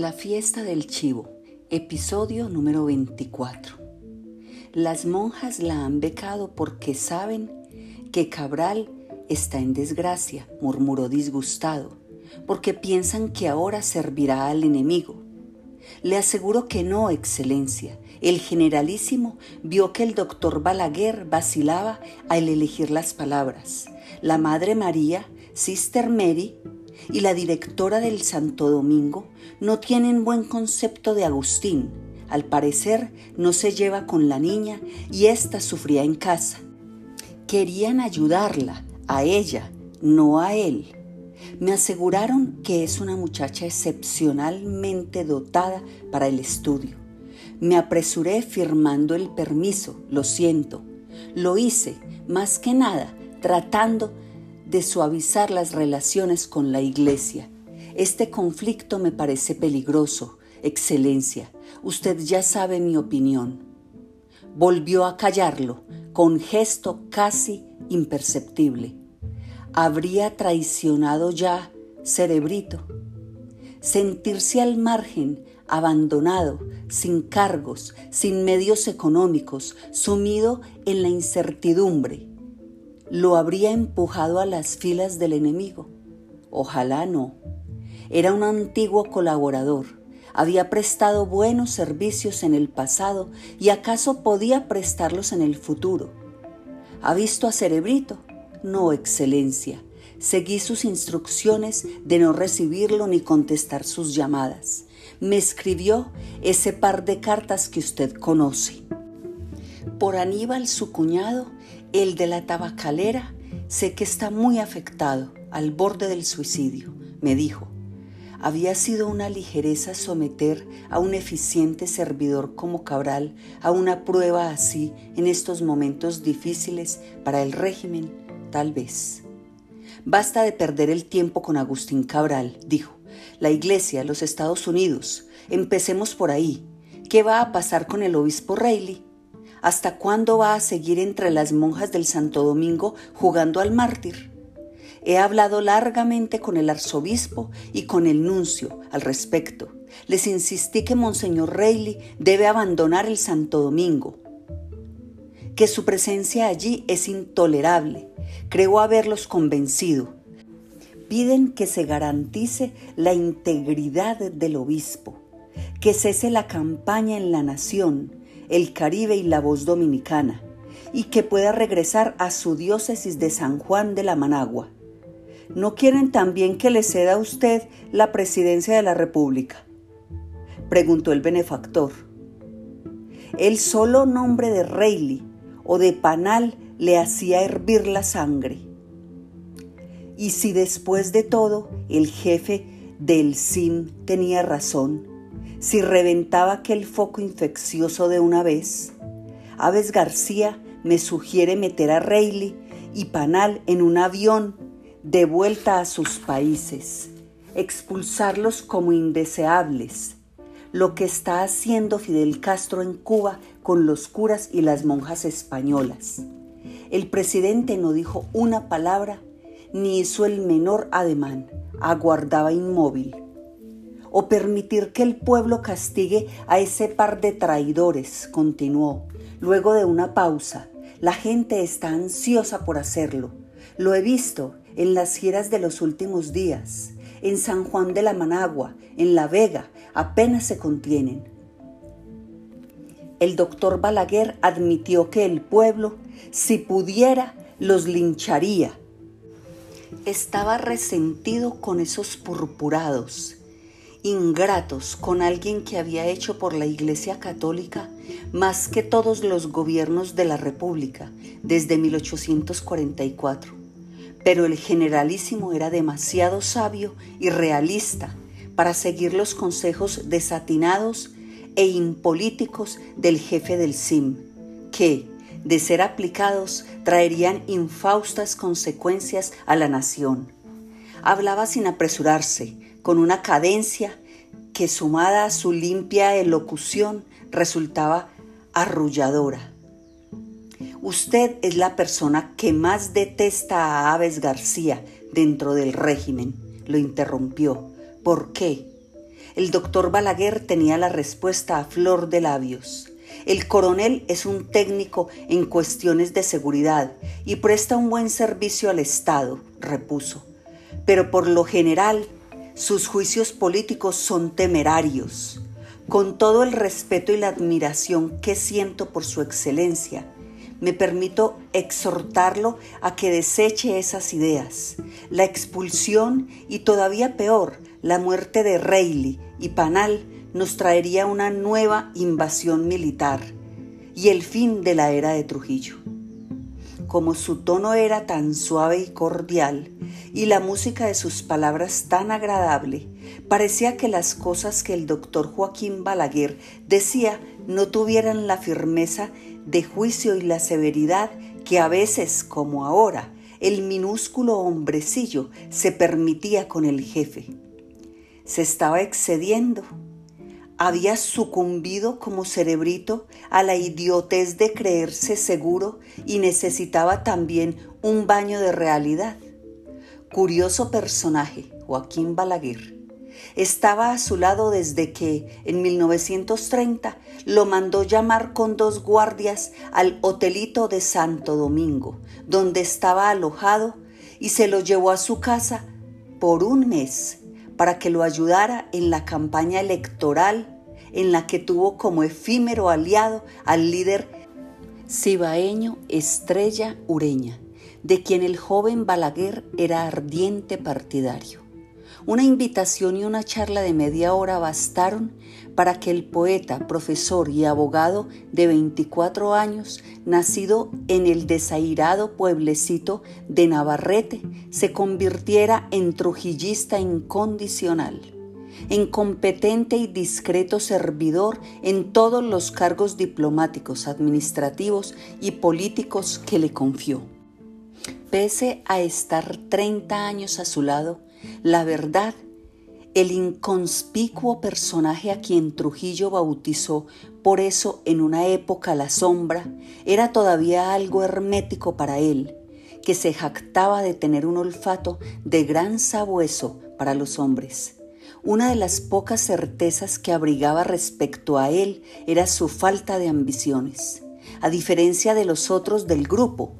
La fiesta del chivo, episodio número 24. Las monjas la han becado porque saben que Cabral está en desgracia, murmuró disgustado, porque piensan que ahora servirá al enemigo. Le aseguro que no, Excelencia. El generalísimo vio que el doctor Balaguer vacilaba al elegir las palabras. La Madre María, Sister Mary, y la directora del Santo Domingo no tienen buen concepto de Agustín. Al parecer no se lleva con la niña y ésta sufría en casa. Querían ayudarla, a ella, no a él. Me aseguraron que es una muchacha excepcionalmente dotada para el estudio. Me apresuré firmando el permiso, lo siento. Lo hice, más que nada, tratando de suavizar las relaciones con la Iglesia. Este conflicto me parece peligroso, Excelencia. Usted ya sabe mi opinión. Volvió a callarlo, con gesto casi imperceptible. Habría traicionado ya Cerebrito. Sentirse al margen, abandonado, sin cargos, sin medios económicos, sumido en la incertidumbre, lo habría empujado a las filas del enemigo. Ojalá no. Era un antiguo colaborador. Había prestado buenos servicios en el pasado y acaso podía prestarlos en el futuro. ¿Ha visto a Cerebrito? No, Excelencia. Seguí sus instrucciones de no recibirlo ni contestar sus llamadas. Me escribió ese par de cartas que usted conoce. Por Aníbal, su cuñado, el de la tabacalera sé que está muy afectado, al borde del suicidio, me dijo. Había sido una ligereza someter a un eficiente servidor como Cabral a una prueba así en estos momentos difíciles para el régimen, tal vez. Basta de perder el tiempo con Agustín Cabral, dijo. La Iglesia, los Estados Unidos. Empecemos por ahí. ¿Qué va a pasar con el obispo Reilly? ¿Hasta cuándo va a seguir entre las monjas del Santo Domingo jugando al mártir? He hablado largamente con el arzobispo y con el nuncio al respecto. Les insistí que Monseñor Reilly debe abandonar el Santo Domingo, que su presencia allí es intolerable. Creo haberlos convencido. Piden que se garantice la integridad del obispo, que cese la campaña en la nación, el Caribe y la voz dominicana, y que pueda regresar a su diócesis de San Juan de la Managua. ¿No quieren también que le ceda a usted la presidencia de la República? Preguntó el benefactor. El solo nombre de Reilly o de Panal le hacía hervir la sangre. Y si después de todo el jefe del SIM tenía razón, si reventaba aquel foco infeccioso de una vez. Aves García me sugiere meter a Reilly y Panal en un avión de vuelta a sus países, expulsarlos como indeseables, lo que está haciendo Fidel Castro en Cuba con los curas y las monjas españolas. El presidente no dijo una palabra ni hizo el menor ademán, aguardaba inmóvil o permitir que el pueblo castigue a ese par de traidores, continuó. Luego de una pausa, la gente está ansiosa por hacerlo. Lo he visto en las giras de los últimos días, en San Juan de la Managua, en La Vega, apenas se contienen. El doctor Balaguer admitió que el pueblo, si pudiera, los lincharía. Estaba resentido con esos purpurados ingratos con alguien que había hecho por la Iglesia Católica más que todos los gobiernos de la República desde 1844. Pero el generalísimo era demasiado sabio y realista para seguir los consejos desatinados e impolíticos del jefe del SIM, que, de ser aplicados, traerían infaustas consecuencias a la nación. Hablaba sin apresurarse, con una cadencia que sumada a su limpia elocución resultaba arrulladora. Usted es la persona que más detesta a Aves García dentro del régimen, lo interrumpió. ¿Por qué? El doctor Balaguer tenía la respuesta a flor de labios. El coronel es un técnico en cuestiones de seguridad y presta un buen servicio al Estado, repuso. Pero por lo general, sus juicios políticos son temerarios. Con todo el respeto y la admiración que siento por su excelencia, me permito exhortarlo a que deseche esas ideas. La expulsión y todavía peor, la muerte de Reilly y Panal nos traería una nueva invasión militar y el fin de la era de Trujillo. Como su tono era tan suave y cordial y la música de sus palabras tan agradable, parecía que las cosas que el doctor Joaquín Balaguer decía no tuvieran la firmeza de juicio y la severidad que a veces, como ahora, el minúsculo hombrecillo se permitía con el jefe. Se estaba excediendo. Había sucumbido como cerebrito a la idiotez de creerse seguro y necesitaba también un baño de realidad. Curioso personaje, Joaquín Balaguer. Estaba a su lado desde que, en 1930, lo mandó llamar con dos guardias al hotelito de Santo Domingo, donde estaba alojado, y se lo llevó a su casa por un mes para que lo ayudara en la campaña electoral en la que tuvo como efímero aliado al líder cibaeño Estrella Ureña, de quien el joven Balaguer era ardiente partidario. Una invitación y una charla de media hora bastaron para que el poeta, profesor y abogado de 24 años, nacido en el desairado pueblecito de Navarrete, se convirtiera en trujillista incondicional, en competente y discreto servidor en todos los cargos diplomáticos, administrativos y políticos que le confió. Pese a estar 30 años a su lado, la verdad, el inconspicuo personaje a quien Trujillo bautizó por eso en una época la sombra, era todavía algo hermético para él, que se jactaba de tener un olfato de gran sabueso para los hombres. Una de las pocas certezas que abrigaba respecto a él era su falta de ambiciones. A diferencia de los otros del grupo,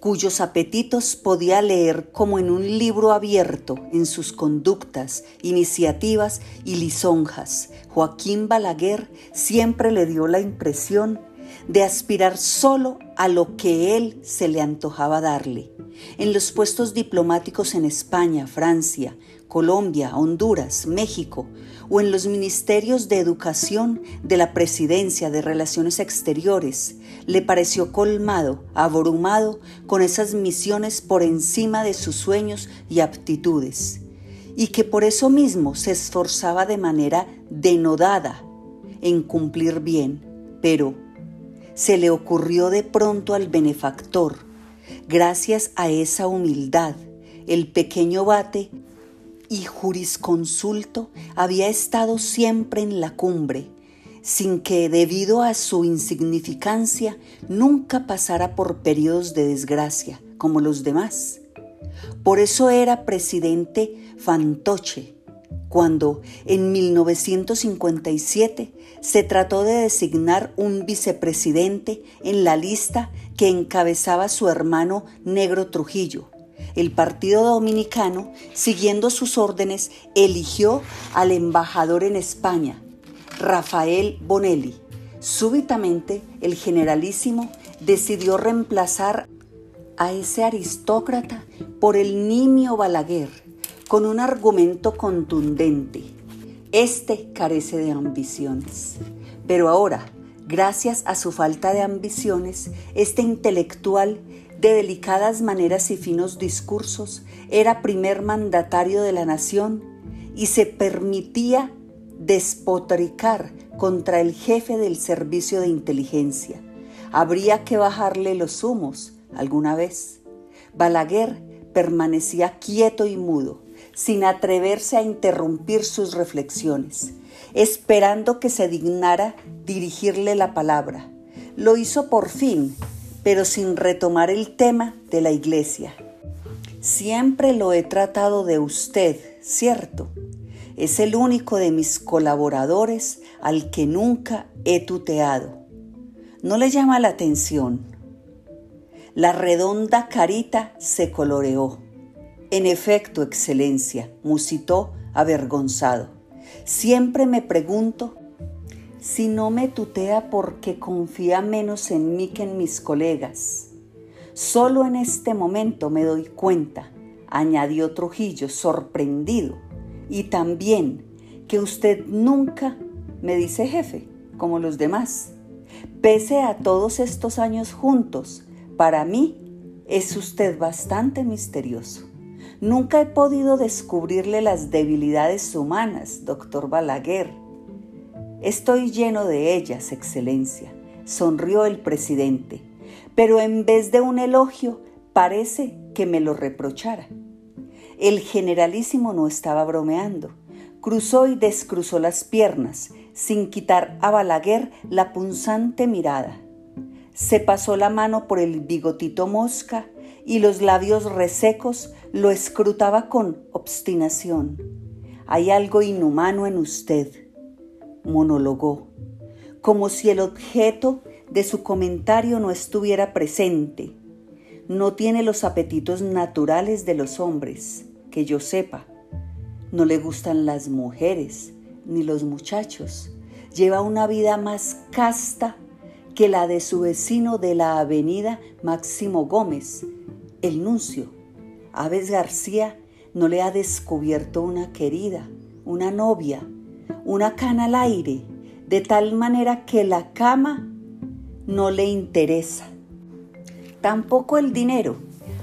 cuyos apetitos podía leer como en un libro abierto en sus conductas, iniciativas y lisonjas. Joaquín Balaguer siempre le dio la impresión de aspirar solo a lo que él se le antojaba darle. En los puestos diplomáticos en España, Francia, Colombia, Honduras, México, o en los ministerios de educación de la Presidencia de Relaciones Exteriores, le pareció colmado, abrumado con esas misiones por encima de sus sueños y aptitudes, y que por eso mismo se esforzaba de manera denodada en cumplir bien, pero se le ocurrió de pronto al benefactor, gracias a esa humildad, el pequeño bate y jurisconsulto había estado siempre en la cumbre, sin que debido a su insignificancia nunca pasara por periodos de desgracia como los demás. Por eso era presidente fantoche cuando en 1957 se trató de designar un vicepresidente en la lista que encabezaba su hermano Negro Trujillo el Partido Dominicano, siguiendo sus órdenes, eligió al embajador en España, Rafael Bonelli. Súbitamente, el generalísimo decidió reemplazar a ese aristócrata por el nimio Balaguer, con un argumento contundente. Este carece de ambiciones. Pero ahora, gracias a su falta de ambiciones, este intelectual de delicadas maneras y finos discursos, era primer mandatario de la nación y se permitía despotricar contra el jefe del servicio de inteligencia. Habría que bajarle los humos alguna vez. Balaguer permanecía quieto y mudo, sin atreverse a interrumpir sus reflexiones, esperando que se dignara dirigirle la palabra. Lo hizo por fin pero sin retomar el tema de la iglesia. Siempre lo he tratado de usted, ¿cierto? Es el único de mis colaboradores al que nunca he tuteado. ¿No le llama la atención? La redonda carita se coloreó. En efecto, Excelencia, musitó avergonzado. Siempre me pregunto si no me tutea porque confía menos en mí que en mis colegas. Solo en este momento me doy cuenta, añadió Trujillo, sorprendido, y también que usted nunca me dice jefe, como los demás. Pese a todos estos años juntos, para mí es usted bastante misterioso. Nunca he podido descubrirle las debilidades humanas, doctor Balaguer. Estoy lleno de ellas, Excelencia, sonrió el presidente, pero en vez de un elogio, parece que me lo reprochara. El generalísimo no estaba bromeando. Cruzó y descruzó las piernas, sin quitar a Balaguer la punzante mirada. Se pasó la mano por el bigotito mosca y los labios resecos lo escrutaba con obstinación. Hay algo inhumano en usted, monologó, como si el objeto de su comentario no estuviera presente. No tiene los apetitos naturales de los hombres, que yo sepa. No le gustan las mujeres ni los muchachos. Lleva una vida más casta que la de su vecino de la avenida Máximo Gómez, el nuncio. Aves García no le ha descubierto una querida, una novia, una cana al aire, de tal manera que la cama no le interesa. Tampoco el dinero,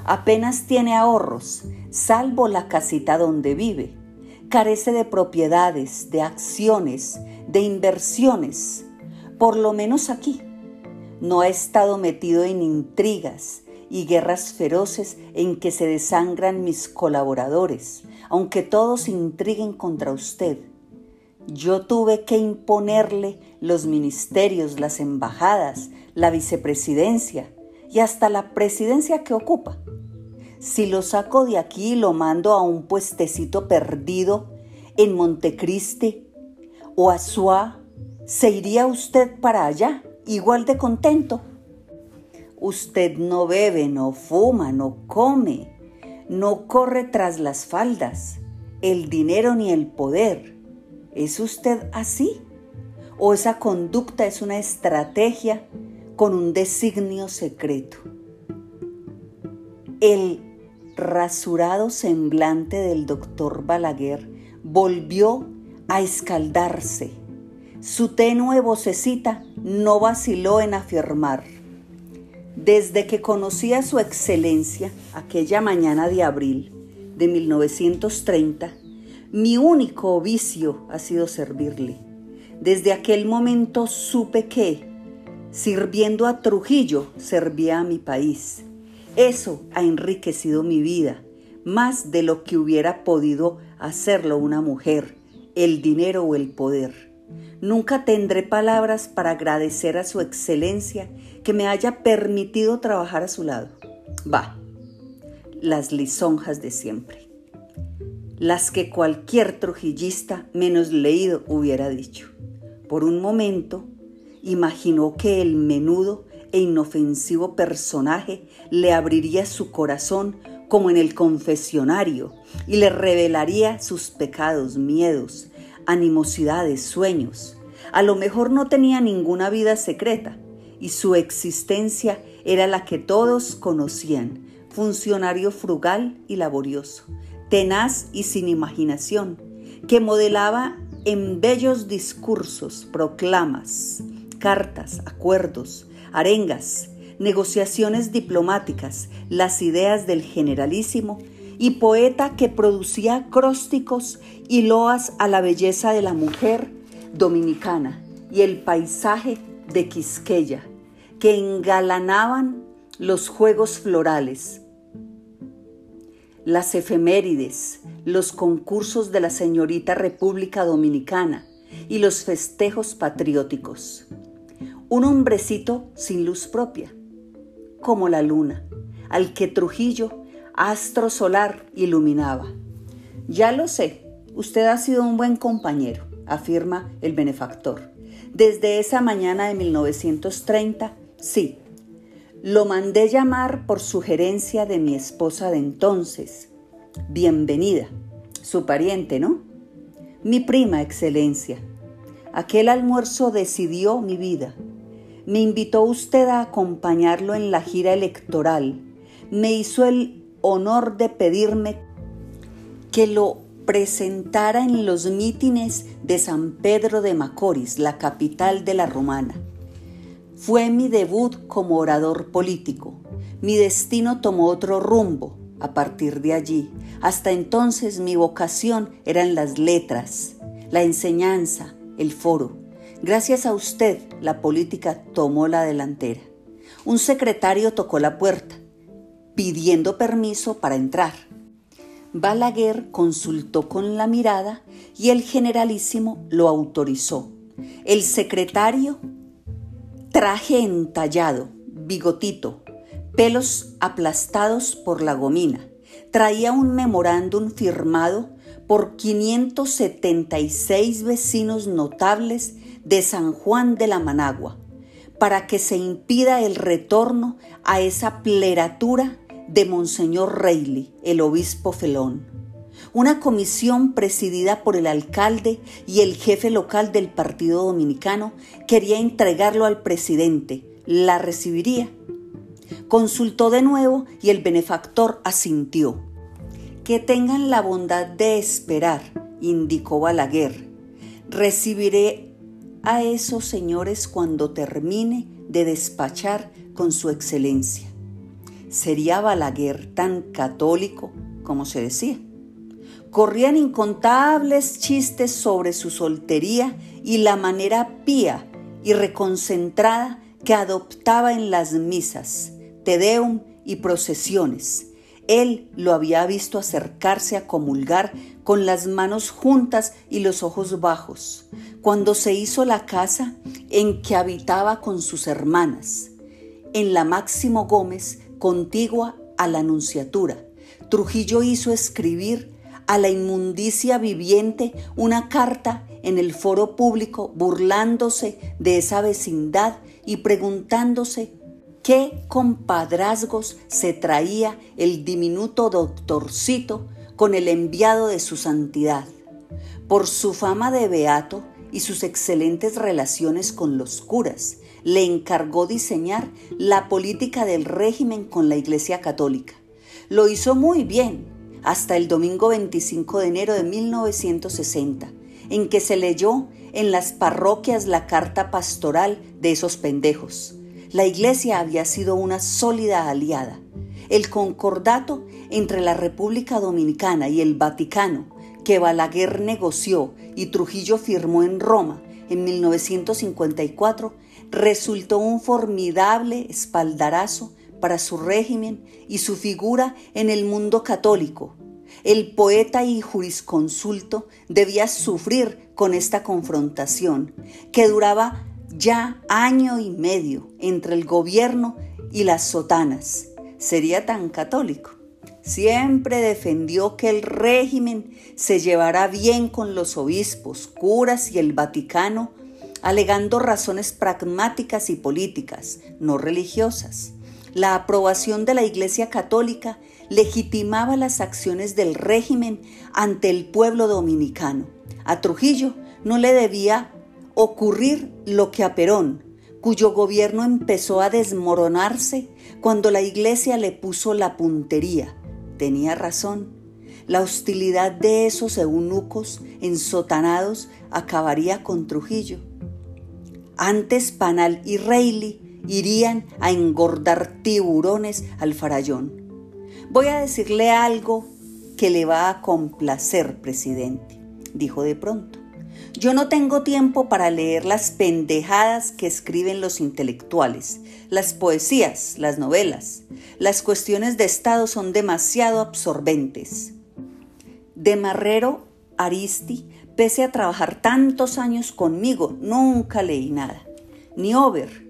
apenas tiene ahorros, salvo la casita donde vive. Carece de propiedades, de acciones, de inversiones, por lo menos aquí. No ha estado metido en intrigas y guerras feroces en que se desangran mis colaboradores, aunque todos intriguen contra usted. Yo tuve que imponerle los ministerios, las embajadas, la vicepresidencia y hasta la presidencia que ocupa. Si lo saco de aquí y lo mando a un puestecito perdido en Montecristi o a Suá, ¿se iría usted para allá igual de contento? Usted no bebe, no fuma, no come, no corre tras las faldas, el dinero ni el poder ¿Es usted así? ¿O esa conducta es una estrategia con un designio secreto? El rasurado semblante del doctor Balaguer volvió a escaldarse. Su tenue vocecita no vaciló en afirmar. Desde que conocí a su excelencia aquella mañana de abril de 1930, mi único vicio ha sido servirle. Desde aquel momento supe que, sirviendo a Trujillo, servía a mi país. Eso ha enriquecido mi vida, más de lo que hubiera podido hacerlo una mujer, el dinero o el poder. Nunca tendré palabras para agradecer a su excelencia que me haya permitido trabajar a su lado. Va, las lisonjas de siempre las que cualquier trujillista menos leído hubiera dicho. Por un momento, imaginó que el menudo e inofensivo personaje le abriría su corazón como en el confesionario y le revelaría sus pecados, miedos, animosidades, sueños. A lo mejor no tenía ninguna vida secreta y su existencia era la que todos conocían, funcionario frugal y laborioso, tenaz y sin imaginación, que modelaba en bellos discursos, proclamas, cartas, acuerdos, arengas, negociaciones diplomáticas, las ideas del generalísimo y poeta que producía acrósticos y loas a la belleza de la mujer dominicana y el paisaje de Quisqueya, que engalanaban los juegos florales, las efemérides, los concursos de la señorita República Dominicana y los festejos patrióticos. Un hombrecito sin luz propia, como la luna, al que Trujillo, astro solar, iluminaba. Ya lo sé, usted ha sido un buen compañero, afirma el benefactor. Desde esa mañana de 1930, sí. Lo mandé llamar por sugerencia de mi esposa de entonces. Bienvenida. Su pariente, ¿no? Mi prima, excelencia. Aquel almuerzo decidió mi vida. Me invitó usted a acompañarlo en la gira electoral. Me hizo el honor de pedirme que lo presentara en los mítines de San Pedro de Macorís, la capital de la Romana. Fue mi debut como orador político. Mi destino tomó otro rumbo a partir de allí. Hasta entonces mi vocación eran las letras, la enseñanza, el foro. Gracias a usted, la política tomó la delantera. Un secretario tocó la puerta, pidiendo permiso para entrar. Balaguer consultó con la mirada y el generalísimo lo autorizó. El secretario, traje entallado, bigotito, pelos aplastados por la gomina, traía un memorándum firmado por 576 vecinos notables de San Juan de la Managua, para que se impida el retorno a esa pleratura de Monseñor Reilly, el obispo Felón. Una comisión presidida por el alcalde y el jefe local del Partido Dominicano quería entregarlo al presidente. ¿La recibiría? Consultó de nuevo y el benefactor asintió. Que tengan la bondad de esperar, indicó Balaguer. Recibiré a esos señores cuando termine de despachar con su excelencia. ¿Sería Balaguer tan católico como se decía? Corrían incontables chistes sobre su soltería y la manera pía y reconcentrada que adoptaba en las misas, tedeum y procesiones él lo había visto acercarse a comulgar con las manos juntas y los ojos bajos, cuando se hizo la casa en que habitaba con sus hermanas, en la Máximo Gómez, contigua a la Anunciatura. Trujillo hizo escribir a la inmundicia viviente una carta en el foro público burlándose de esa vecindad y preguntándose qué compadrazgos se traía el diminuto doctorcito con el enviado de su santidad. Por su fama de beato y sus excelentes relaciones con los curas, le encargó diseñar la política del régimen con la Iglesia Católica. Lo hizo muy bien hasta el domingo 25 de enero de 1960, en que se leyó en las parroquias la carta pastoral de esos pendejos la Iglesia había sido una sólida aliada. El concordato entre la República Dominicana y el Vaticano, que Balaguer negoció y Trujillo firmó en Roma en 1954, resultó un formidable espaldarazo para su régimen y su figura en el mundo católico. El poeta y jurisconsulto debía sufrir con esta confrontación, que duraba ya año y medio entre el gobierno y las sotanas. Sería tan católico. Siempre defendió que el régimen se llevará bien con los obispos, curas y el Vaticano, alegando razones pragmáticas y políticas, no religiosas. La aprobación de la Iglesia Católica legitimaba las acciones del régimen ante el pueblo dominicano. A Trujillo no le debía ocurrir lo que a Perón, cuyo gobierno empezó a desmoronarse cuando la iglesia le puso la puntería. Tenía razón. La hostilidad de esos eunucos ensotanados acabaría con Trujillo. Antes Panal y Reilly irían a engordar tiburones al farallón. Voy a decirle algo que le va a complacer, presidente, dijo de pronto. Yo no tengo tiempo para leer las pendejadas que escriben los intelectuales, las poesías, las novelas. Las cuestiones de Estado son demasiado absorbentes. De Marrero Aristi, pese a trabajar tantos años conmigo, nunca leí nada. Ni Over,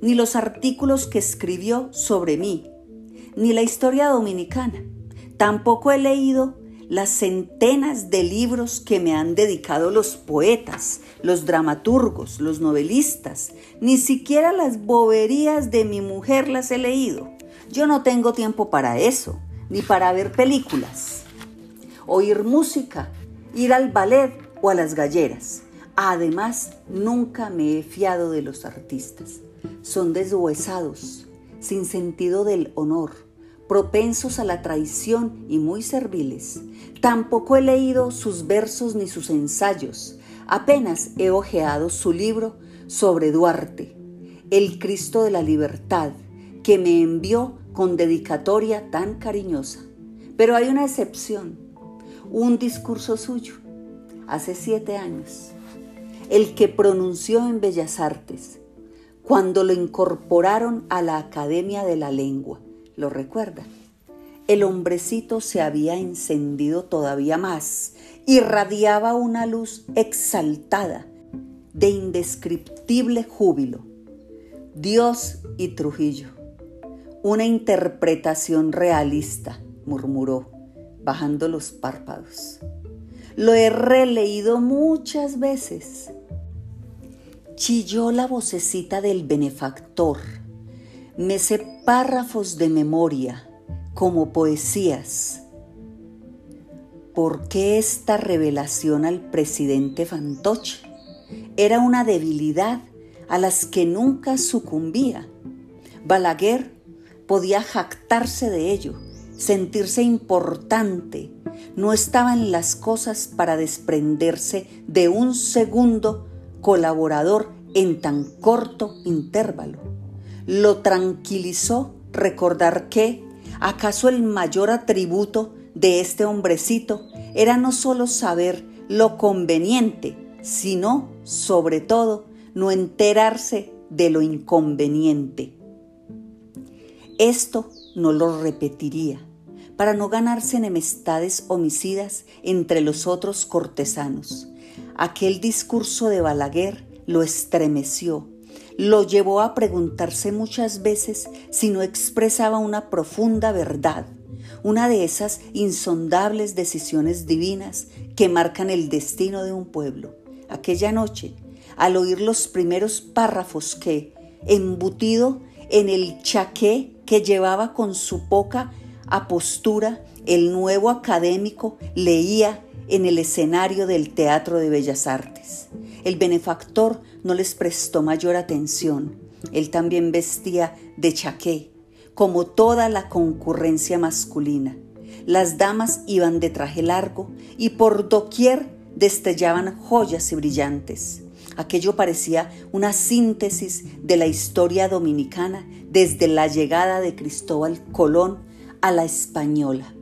ni los artículos que escribió sobre mí, ni la historia dominicana. Tampoco he leído las centenas de libros que me han dedicado los poetas, los dramaturgos, los novelistas, ni siquiera las boberías de mi mujer las he leído. Yo no tengo tiempo para eso, ni para ver películas, oír música, ir al ballet o a las galleras. Además, nunca me he fiado de los artistas. Son deshuesados, sin sentido del honor, propensos a la traición y muy serviles. Tampoco he leído sus versos ni sus ensayos. Apenas he hojeado su libro sobre Duarte, el Cristo de la Libertad, que me envió con dedicatoria tan cariñosa. Pero hay una excepción, un discurso suyo, hace siete años el que pronunció en Bellas Artes, cuando lo incorporaron a la Academia de la Lengua. ¿Lo recuerda? El hombrecito se había encendido todavía más, irradiaba una luz exaltada, de indescriptible júbilo. Dios y Trujillo. Una interpretación realista, murmuró, bajando los párpados. Lo he releído muchas veces chilló la vocecita del benefactor. Me sé párrafos de memoria, como poesías. ¿Por qué esta revelación al presidente Fantoche? Era una debilidad a las que nunca sucumbía. Balaguer podía jactarse de ello, sentirse importante. No estaba en las cosas para desprenderse de un segundo colaborador en tan corto intervalo. Lo tranquilizó recordar que, acaso el mayor atributo de este hombrecito era no solo saber lo conveniente, sino, sobre todo, no enterarse de lo inconveniente. Esto no lo repetiría, para no ganarse enemistades homicidas entre los otros cortesanos, Aquel discurso de Balaguer lo estremeció, lo llevó a preguntarse muchas veces si no expresaba una profunda verdad, una de esas insondables decisiones divinas que marcan el destino de un pueblo. Aquella noche, al oír los primeros párrafos que, embutido en el chaqué que llevaba con su poca apostura, el nuevo académico leía en el escenario del Teatro de Bellas Artes. El benefactor no les prestó mayor atención. Él también vestía de chaqué, como toda la concurrencia masculina. Las damas iban de traje largo y por doquier destellaban joyas y brillantes. Aquello parecía una síntesis de la historia dominicana desde la llegada de Cristóbal Colón a la española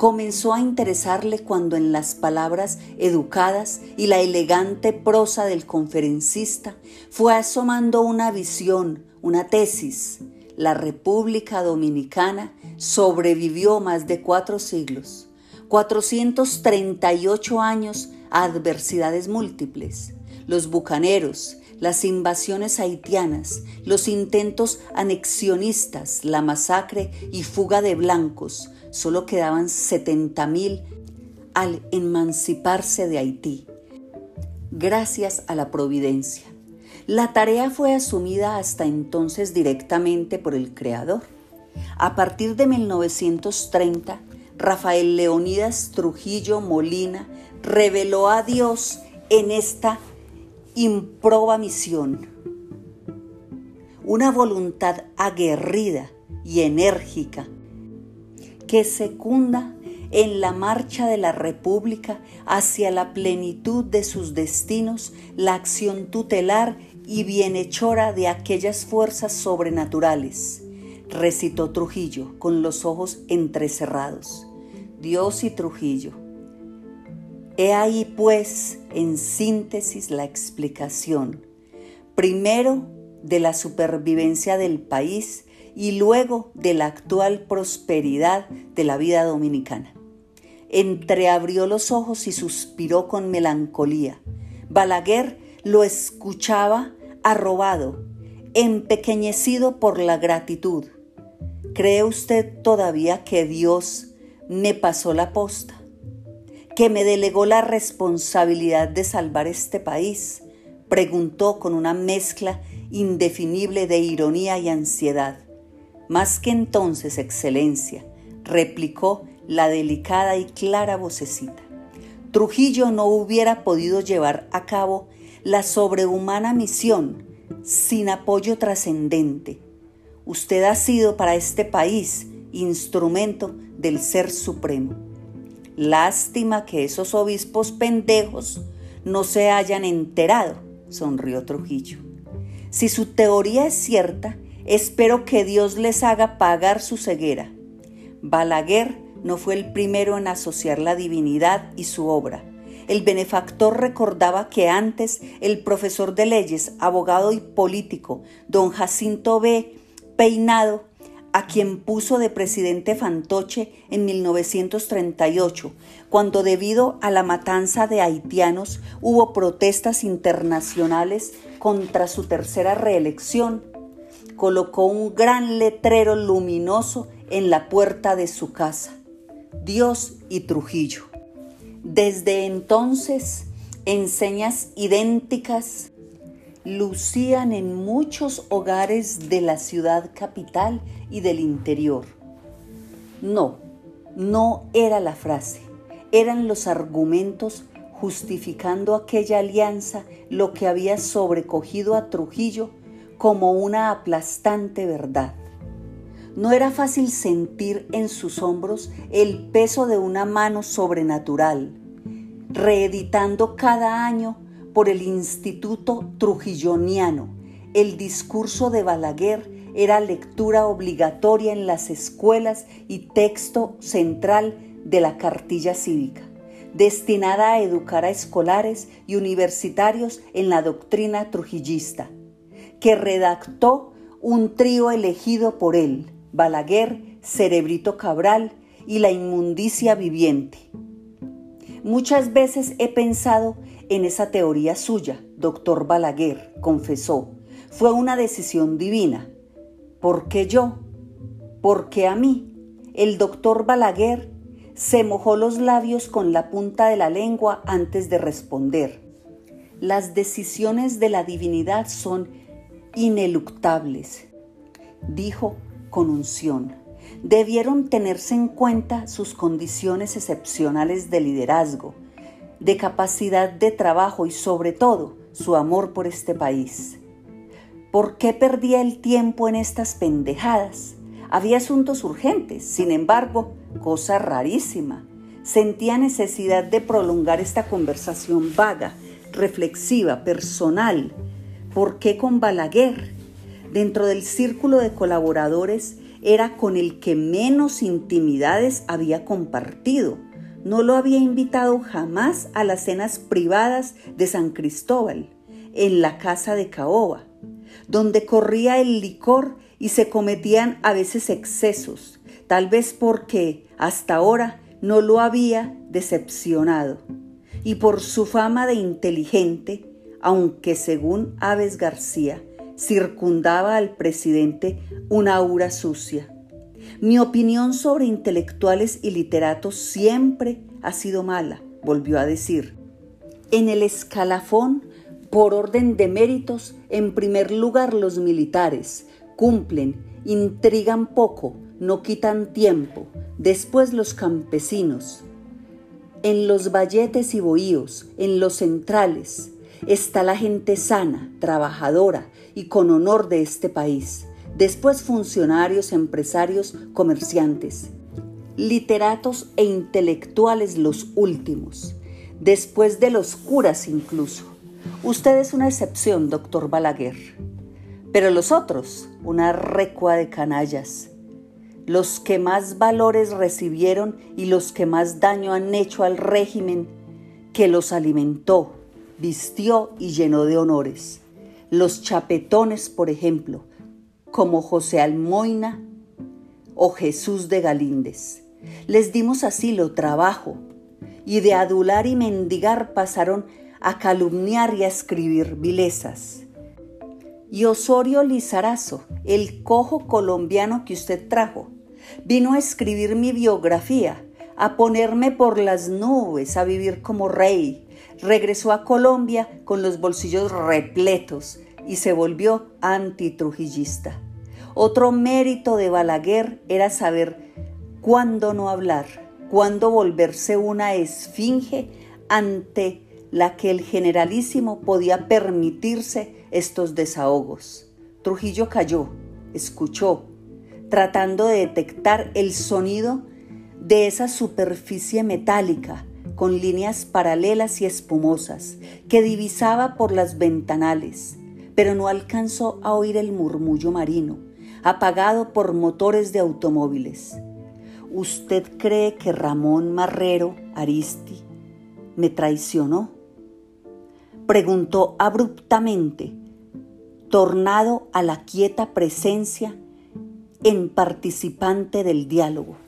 comenzó a interesarle cuando en las palabras educadas y la elegante prosa del conferencista fue asomando una visión, una tesis. La República Dominicana sobrevivió más de cuatro siglos, 438 años a adversidades múltiples. Los bucaneros, las invasiones haitianas, los intentos anexionistas, la masacre y fuga de blancos, solo quedaban 70 mil al emanciparse de Haití, gracias a la providencia. La tarea fue asumida hasta entonces directamente por el creador. A partir de 1930, Rafael Leonidas Trujillo Molina reveló a Dios en esta improba misión. Una voluntad aguerrida y enérgica que secunda en la marcha de la República hacia la plenitud de sus destinos la acción tutelar y bienhechora de aquellas fuerzas sobrenaturales, recitó Trujillo con los ojos entrecerrados. Dios y Trujillo. He ahí pues en síntesis la explicación, primero de la supervivencia del país y luego de la actual prosperidad de la vida dominicana. Entreabrió los ojos y suspiró con melancolía. Balaguer lo escuchaba arrobado, empequeñecido por la gratitud. ¿Cree usted todavía que Dios me pasó la posta? que me delegó la responsabilidad de salvar este país? preguntó con una mezcla indefinible de ironía y ansiedad. Más que entonces, Excelencia, replicó la delicada y clara vocecita. Trujillo no hubiera podido llevar a cabo la sobrehumana misión sin apoyo trascendente. Usted ha sido para este país instrumento del Ser Supremo. Lástima que esos obispos pendejos no se hayan enterado, sonrió Trujillo. Si su teoría es cierta, espero que Dios les haga pagar su ceguera. Balaguer no fue el primero en asociar la divinidad y su obra. El benefactor recordaba que antes el profesor de leyes, abogado y político, don Jacinto B. Peinado, a quien puso de presidente Fantoche en 1938, cuando debido a la matanza de haitianos hubo protestas internacionales contra su tercera reelección, colocó un gran letrero luminoso en la puerta de su casa, Dios y Trujillo. Desde entonces, enseñas idénticas lucían en muchos hogares de la ciudad capital y del interior. No, no era la frase, eran los argumentos justificando aquella alianza lo que había sobrecogido a Trujillo como una aplastante verdad. No era fácil sentir en sus hombros el peso de una mano sobrenatural, reeditando cada año por el Instituto Trujilloniano el discurso de Balaguer era lectura obligatoria en las escuelas y texto central de la cartilla cívica, destinada a educar a escolares y universitarios en la doctrina trujillista, que redactó un trío elegido por él, Balaguer, Cerebrito Cabral y la inmundicia viviente. Muchas veces he pensado en esa teoría suya, doctor Balaguer, confesó. Fue una decisión divina. ¿Por qué yo? ¿Por qué a mí? El doctor Balaguer se mojó los labios con la punta de la lengua antes de responder. Las decisiones de la divinidad son ineluctables, dijo con unción. Debieron tenerse en cuenta sus condiciones excepcionales de liderazgo, de capacidad de trabajo y sobre todo su amor por este país. ¿Por qué perdía el tiempo en estas pendejadas? Había asuntos urgentes, sin embargo, cosa rarísima. Sentía necesidad de prolongar esta conversación vaga, reflexiva, personal. ¿Por qué con Balaguer? Dentro del círculo de colaboradores era con el que menos intimidades había compartido. No lo había invitado jamás a las cenas privadas de San Cristóbal, en la casa de Caoba donde corría el licor y se cometían a veces excesos, tal vez porque hasta ahora no lo había decepcionado, y por su fama de inteligente, aunque según Aves García circundaba al presidente una aura sucia. Mi opinión sobre intelectuales y literatos siempre ha sido mala, volvió a decir. En el escalafón por orden de méritos, en primer lugar los militares cumplen, intrigan poco, no quitan tiempo, después los campesinos. En los valletes y bohíos, en los centrales, está la gente sana, trabajadora y con honor de este país. Después funcionarios, empresarios, comerciantes, literatos e intelectuales los últimos. Después de los curas incluso. Usted es una excepción, doctor Balaguer. Pero los otros, una recua de canallas. Los que más valores recibieron y los que más daño han hecho al régimen que los alimentó, vistió y llenó de honores. Los chapetones, por ejemplo, como José Almoina o Jesús de Galíndez. Les dimos asilo, trabajo, y de adular y mendigar pasaron a calumniar y a escribir vilezas. Y Osorio Lizarazo, el cojo colombiano que usted trajo, vino a escribir mi biografía, a ponerme por las nubes, a vivir como rey. Regresó a Colombia con los bolsillos repletos y se volvió antitrujillista. Otro mérito de Balaguer era saber cuándo no hablar, cuándo volverse una esfinge ante la que el generalísimo podía permitirse estos desahogos. Trujillo cayó, escuchó, tratando de detectar el sonido de esa superficie metálica con líneas paralelas y espumosas que divisaba por las ventanales, pero no alcanzó a oír el murmullo marino, apagado por motores de automóviles. ¿Usted cree que Ramón Marrero Aristi me traicionó? Preguntó abruptamente, tornado a la quieta presencia en participante del diálogo,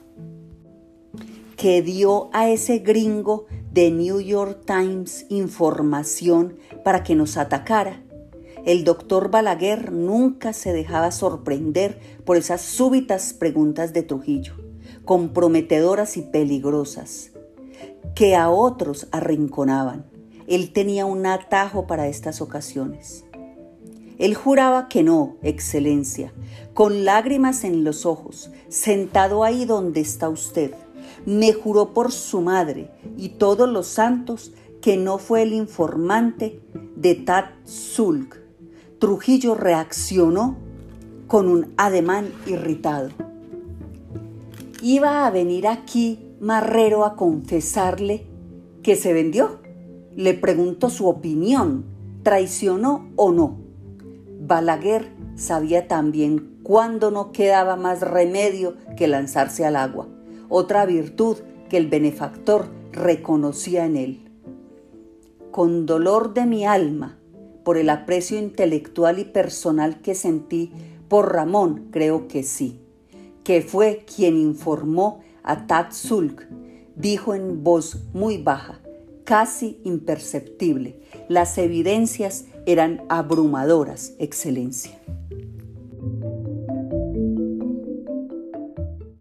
que dio a ese gringo de New York Times información para que nos atacara. El doctor Balaguer nunca se dejaba sorprender por esas súbitas preguntas de Trujillo, comprometedoras y peligrosas, que a otros arrinconaban. Él tenía un atajo para estas ocasiones. Él juraba que no, Excelencia, con lágrimas en los ojos, sentado ahí donde está usted. Me juró por su madre y todos los santos que no fue el informante de Tat Sulk. Trujillo reaccionó con un ademán irritado. Iba a venir aquí Marrero a confesarle que se vendió. Le pregunto su opinión, ¿traicionó o no? Balaguer sabía también cuándo no quedaba más remedio que lanzarse al agua, otra virtud que el benefactor reconocía en él. Con dolor de mi alma, por el aprecio intelectual y personal que sentí por Ramón, creo que sí, que fue quien informó a Sulk, dijo en voz muy baja, casi imperceptible. Las evidencias eran abrumadoras, Excelencia.